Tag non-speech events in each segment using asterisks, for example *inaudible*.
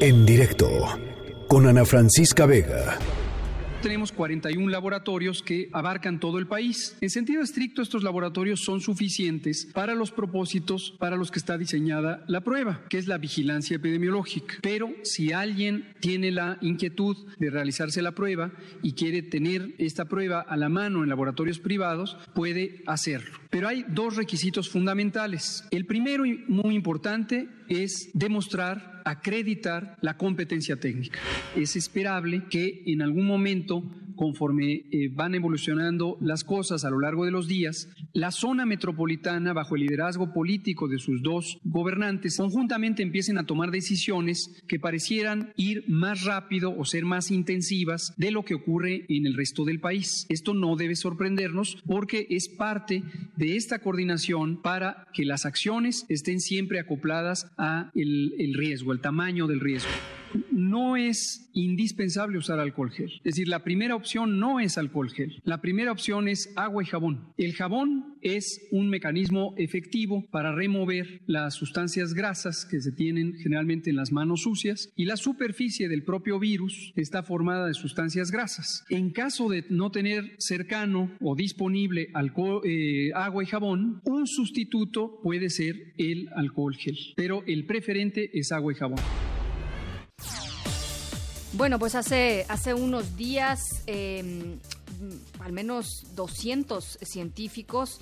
En directo con Ana Francisca Vega tenemos 41 laboratorios que abarcan todo el país. En sentido estricto, estos laboratorios son suficientes para los propósitos para los que está diseñada la prueba, que es la vigilancia epidemiológica. Pero si alguien tiene la inquietud de realizarse la prueba y quiere tener esta prueba a la mano en laboratorios privados, puede hacerlo. Pero hay dos requisitos fundamentales. El primero y muy importante es demostrar, acreditar la competencia técnica. Es esperable que en algún momento conforme eh, van evolucionando las cosas a lo largo de los días, la zona metropolitana, bajo el liderazgo político de sus dos gobernantes, conjuntamente empiecen a tomar decisiones que parecieran ir más rápido o ser más intensivas de lo que ocurre en el resto del país. Esto no debe sorprendernos porque es parte de esta coordinación para que las acciones estén siempre acopladas a el riesgo, el tamaño del riesgo no es indispensable usar alcohol gel. Es decir, la primera opción no es alcohol gel. La primera opción es agua y jabón. El jabón es un mecanismo efectivo para remover las sustancias grasas que se tienen generalmente en las manos sucias y la superficie del propio virus está formada de sustancias grasas. En caso de no tener cercano o disponible eh, agua y jabón, un sustituto puede ser el alcohol gel, pero el preferente es agua y jabón. Bueno, pues hace, hace unos días, em, al menos 200 científicos,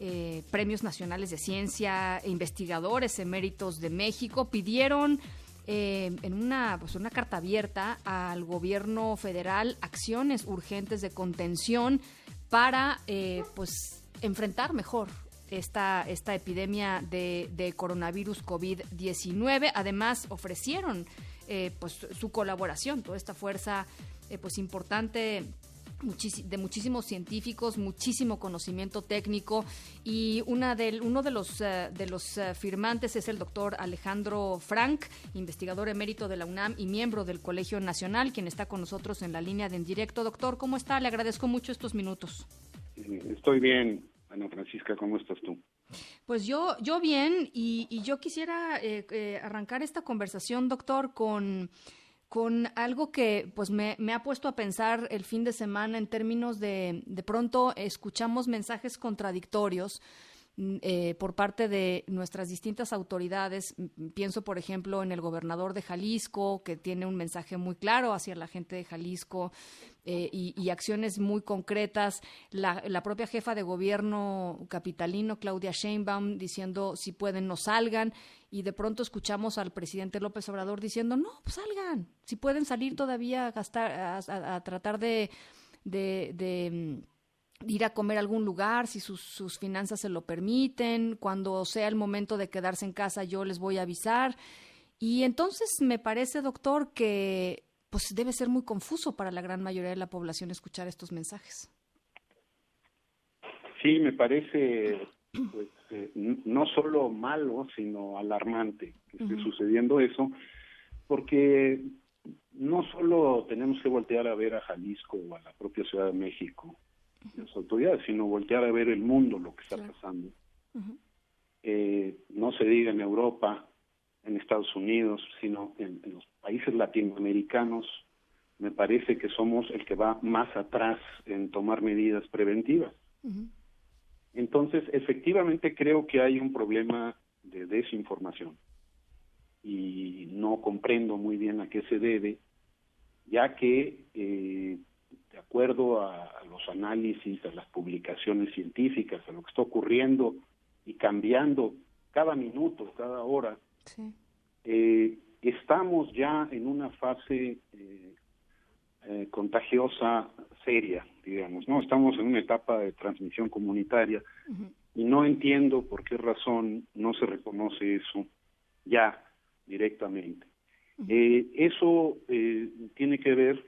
eh, premios nacionales de ciencia, investigadores eméritos de México, pidieron em, en una, pues una carta abierta al gobierno federal acciones urgentes de contención para eh, pues enfrentar mejor esta, esta epidemia de, de coronavirus COVID-19. Además, ofrecieron eh, pues su colaboración, toda esta fuerza eh, pues importante de muchísimos científicos, muchísimo conocimiento técnico y una del, uno de los, eh, de los firmantes es el doctor Alejandro Frank, investigador emérito de la UNAM y miembro del Colegio Nacional, quien está con nosotros en la línea de en directo. Doctor, ¿cómo está? Le agradezco mucho estos minutos. Estoy bien, Ana Francisca, ¿cómo estás tú? Pues yo, yo bien, y, yo quisiera eh, eh, arrancar esta conversación, doctor, con, con algo que pues me, me, ha puesto a pensar el fin de semana en términos de, de pronto escuchamos mensajes contradictorios eh, por parte de nuestras distintas autoridades. Pienso, por ejemplo, en el gobernador de Jalisco, que tiene un mensaje muy claro hacia la gente de Jalisco eh, y, acciones muy concretas. La, propia jefa de gobierno capitalino, Claudia Sheinbaum, diciendo si pueden no salgan. Y de pronto escuchamos al presidente López Obrador diciendo, no, pues salgan, si pueden salir todavía a gastar, a, tratar de, de ir a comer a algún lugar, si sus, sus, finanzas se lo permiten, cuando sea el momento de quedarse en casa yo les voy a avisar. Y entonces me parece, doctor, que pues debe ser muy confuso para la gran mayoría de la población escuchar estos mensajes. Sí, me parece pues, eh, no solo malo, sino alarmante que esté sucediendo eso, porque no solo tenemos que voltear a ver a Jalisco o a la propia Ciudad de México, las autoridades, sino voltear a ver el mundo, lo que está pasando. Eh, no se diga en Europa, en Estados Unidos, sino en, los países latinoamericanos, me parece que somos el que va más atrás en tomar medidas preventivas. Entonces, efectivamente creo que hay un problema de desinformación y no comprendo muy bien a qué se debe, ya que eh, de acuerdo a, los análisis, a las publicaciones científicas, a lo que está ocurriendo y cambiando cada minuto, cada hora, eh, estamos ya en una fase eh, eh, contagiosa seria, digamos, ¿no? Estamos en una etapa de transmisión comunitaria y no entiendo por qué razón no se reconoce eso ya directamente. eso tiene que ver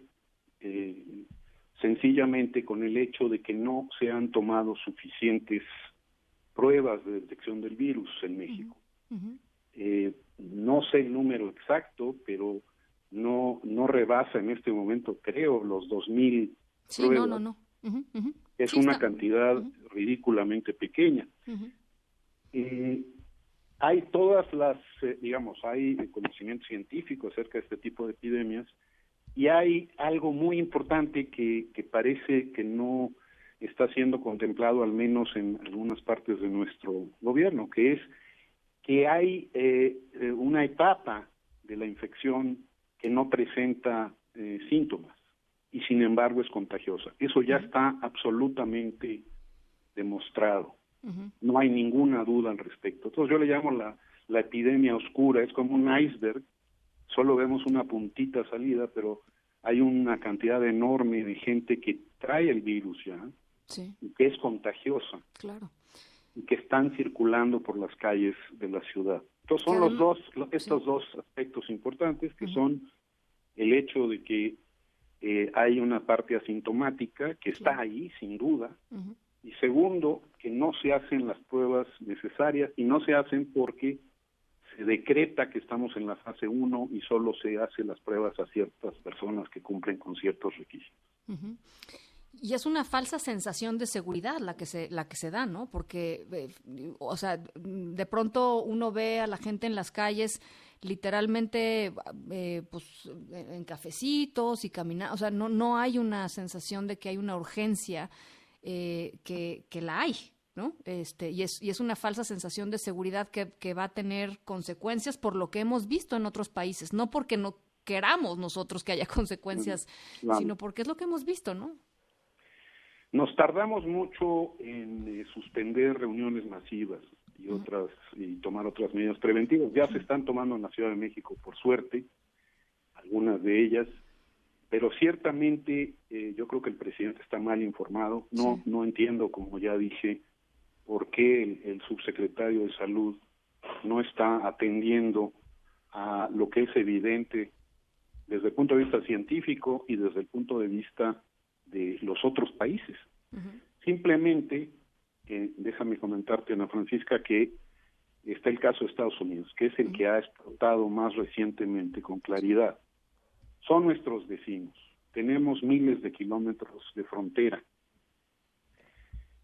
sencillamente con el hecho de que no se han tomado suficientes pruebas de detección del virus en México. Eh, no sé el número exacto, pero no no rebasa en este momento, creo, los 2.000 sí, pruebas. No, no, no. Es una cantidad ridículamente pequeña. Eh, hay todas las, eh, digamos, hay conocimiento científico acerca de este tipo de epidemias y hay algo muy importante que, que parece que no está siendo contemplado al menos en algunas partes de nuestro gobierno, que es que hay eh, eh, una etapa de la infección que no presenta eh, síntomas y sin embargo es contagiosa. Eso ya está absolutamente demostrado. No hay ninguna duda al respecto. Entonces yo le llamo la, la epidemia oscura, es como un iceberg, solo vemos una puntita salida, pero hay una cantidad enorme de gente que trae el virus ya, y que es contagiosa. Claro. Y que están circulando por las calles de la ciudad. Entonces son los dos, estos dos aspectos importantes que son el hecho de que eh, hay una parte asintomática que está ahí, sin duda, y segundo, que no se hacen las pruebas necesarias y no se hacen porque se decreta que estamos en la fase 1 y solo se hacen las pruebas a ciertas personas que cumplen con ciertos requisitos. Y es una falsa sensación de seguridad la que se, la que se da, ¿no? Porque, eh, o sea, de pronto uno ve a la gente en las calles literalmente eh, pues en cafecitos y caminando, o sea, no, no hay una sensación de que hay una urgencia eh, que, que la hay, ¿no? Este, y, es, y es una falsa sensación de seguridad que, que va a tener consecuencias por lo que hemos visto en otros países, no porque no queramos nosotros que haya consecuencias, sino porque es lo que hemos visto, ¿no? Nos tardamos mucho en eh, suspender reuniones masivas y otras y tomar otras medidas preventivas. Ya se están tomando en la Ciudad de México, por suerte, algunas de ellas, pero ciertamente eh, yo creo que el presidente está mal informado. No no entiendo, como ya dije, por qué el, el subsecretario de Salud no está atendiendo a lo que es evidente desde el punto de vista científico y desde el punto de vista de los otros países. Simplemente, eh, déjame comentarte, Ana Francisca, que está el caso de Estados Unidos, que es el que ha explotado más recientemente con claridad. Son nuestros vecinos, tenemos miles de kilómetros de frontera.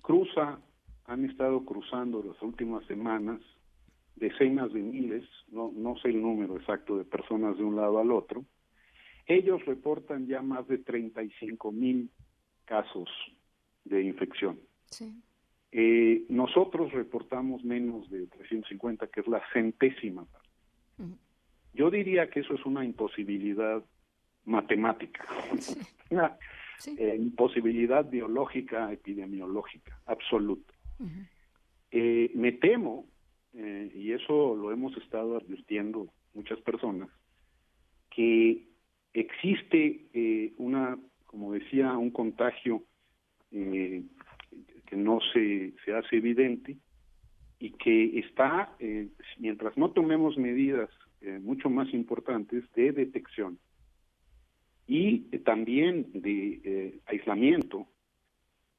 Cruza, han estado cruzando las últimas semanas decenas de miles, no, no sé el número exacto de personas de un lado al otro, ellos reportan ya más de 35 mil casos de infección. Eh, nosotros reportamos menos de 350, que es la centésima parte. Yo diría que eso es una imposibilidad matemática, *laughs* una eh, imposibilidad biológica, epidemiológica, absoluta. Eh, me temo, y eso lo hemos estado advirtiendo muchas personas, que existe eh, una, como decía, un contagio eh, que no se, se hace evidente y que está, eh, mientras no tomemos medidas mucho más importantes de detección y también de aislamiento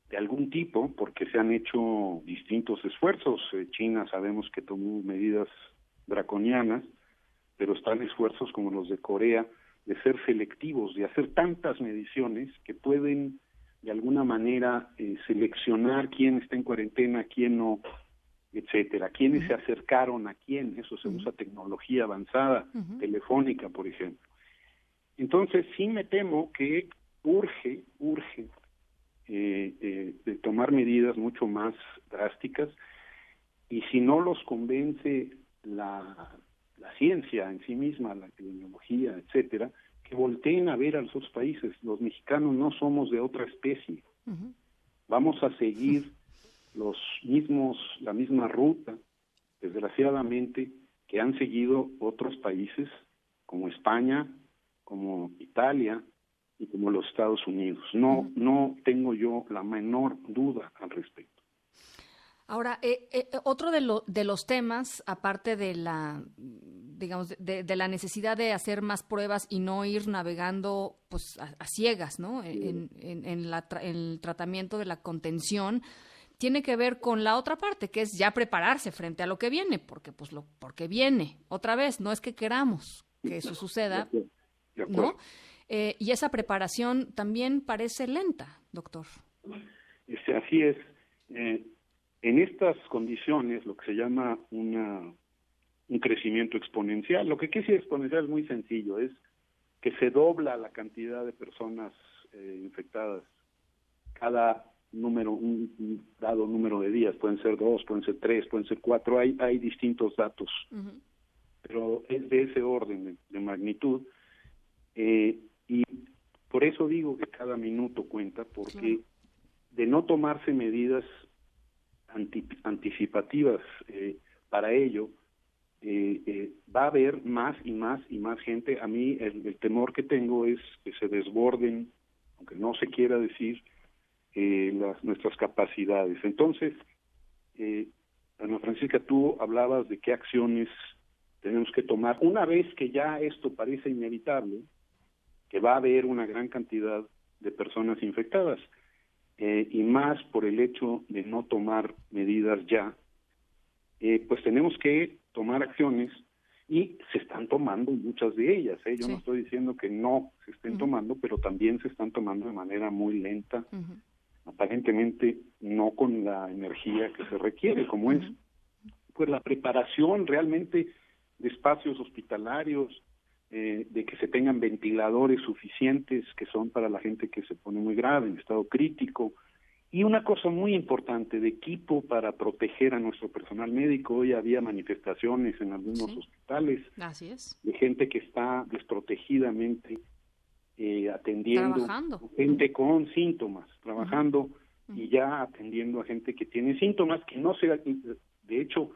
de algún tipo, porque se han hecho distintos esfuerzos. China sabemos que tomó medidas draconianas, pero están esfuerzos como los de Corea de ser selectivos, de hacer tantas mediciones que pueden de alguna manera eh, seleccionar quién está en cuarentena, quién no, etcétera, quiénes se acercaron a quién, eso se usa tecnología avanzada, telefónica, por ejemplo. Entonces, sí me temo que urge, urge eh, eh, de tomar medidas mucho más drásticas y si no los convence la, la ciencia en sí misma, la epidemiología, etcétera, que volteen a ver a los otros países. Los mexicanos no somos de otra especie. Vamos a seguir los mismos, la misma ruta, desgraciadamente, que han seguido otros países como España, como Italia y como los Estados Unidos. No, no tengo yo la menor duda al respecto. Ahora, eh, eh, otro de, lo, de los temas, aparte de la, digamos, de, la necesidad de hacer más pruebas y no ir navegando pues a, ciegas, ¿no? En, el tratamiento de la contención, tiene que ver con la otra parte, que es ya prepararse frente a lo que viene, porque pues lo, porque viene. Otra vez, no es que queramos que *laughs* eso suceda, ¿no? Eh, y esa preparación también parece lenta, doctor. Este, así es. Eh, en estas condiciones, lo que se llama una un crecimiento exponencial. Lo que quiere decir exponencial es muy sencillo, es que se dobla la cantidad de personas eh, infectadas cada número, un, dado número de días, pueden ser dos, pueden ser tres, pueden ser cuatro, hay, hay distintos datos, pero es de ese orden de, magnitud. Eh, y por eso digo que cada minuto cuenta, porque de no tomarse medidas anticipativas eh, para ello, eh, eh, va a haber más y más y más gente. A mí el, temor que tengo es que se desborden, aunque no se quiera decir, eh, las, nuestras capacidades. Entonces, eh, Ana Francisca, tú hablabas de qué acciones tenemos que tomar. Una vez que ya esto parece inevitable, que va a haber una gran cantidad de personas infectadas, eh, y más por el hecho de no tomar medidas ya, eh, pues tenemos que tomar acciones y se están tomando muchas de ellas. ¿eh? Yo no estoy diciendo que no se estén tomando, pero también se están tomando de manera muy lenta, aparentemente no con la energía que se requiere, como es pues la preparación realmente de espacios hospitalarios, eh, de que se tengan ventiladores suficientes que son para la gente que se pone muy grave, en estado crítico. Y una cosa muy importante, de equipo para proteger a nuestro personal médico. Hoy había manifestaciones en algunos hospitales de gente que está desprotegidamente eh, atendiendo gente con síntomas, trabajando y ya atendiendo a gente que tiene síntomas que no se, de hecho,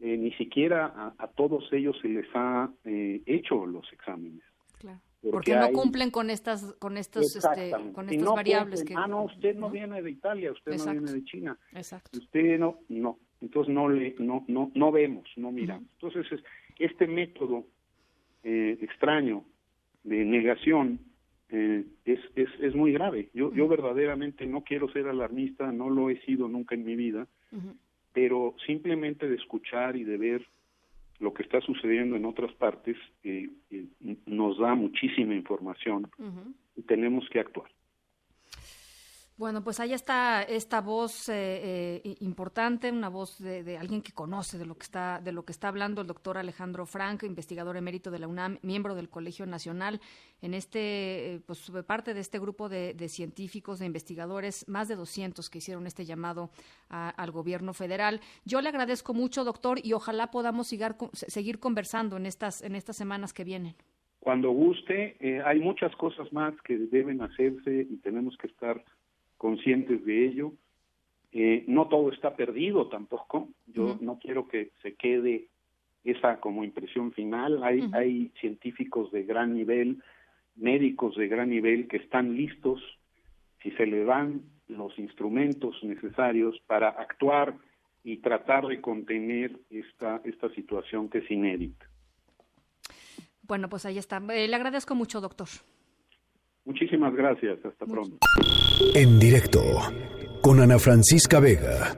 eh, ni siquiera a, todos ellos se les ha eh, hecho los exámenes. Claro. Porque, no cumplen con estas con estos este, con estas variables que ah no usted no, viene de Italia usted no viene de China. Exacto. usted no no. Entonces no le no no no vemos no miramos. Entonces este método eh, extraño de negación eh, es, es, es muy grave. Yo yo verdaderamente no quiero ser alarmista no lo he sido nunca en mi vida pero simplemente de escuchar y de ver lo que está sucediendo en otras partes eh, eh, nos da muchísima información y tenemos que actuar. Bueno, pues ahí está esta voz eh, eh, importante, una voz de, alguien que conoce de lo que está de lo que está hablando el doctor Alejandro Frank, investigador emérito de la UNAM, miembro del Colegio Nacional, en este eh, pues parte de este grupo de, científicos, de investigadores, más de 200 que hicieron este llamado al gobierno federal. Yo le agradezco mucho, doctor, y ojalá podamos seguir conversando en estas en estas semanas que vienen. Cuando guste, hay muchas cosas más que deben hacerse y tenemos que estar conscientes de ello. Eh, no todo está perdido tampoco. Yo no quiero que se quede esa como impresión final. Hay, hay científicos de gran nivel, médicos de gran nivel que están listos si se le dan los instrumentos necesarios para actuar y tratar de contener esta, esta situación que es inédita. Bueno, pues ahí está. Eh, le agradezco mucho, doctor. Muchísimas gracias. Hasta pronto. En directo con Ana Francisca Vega.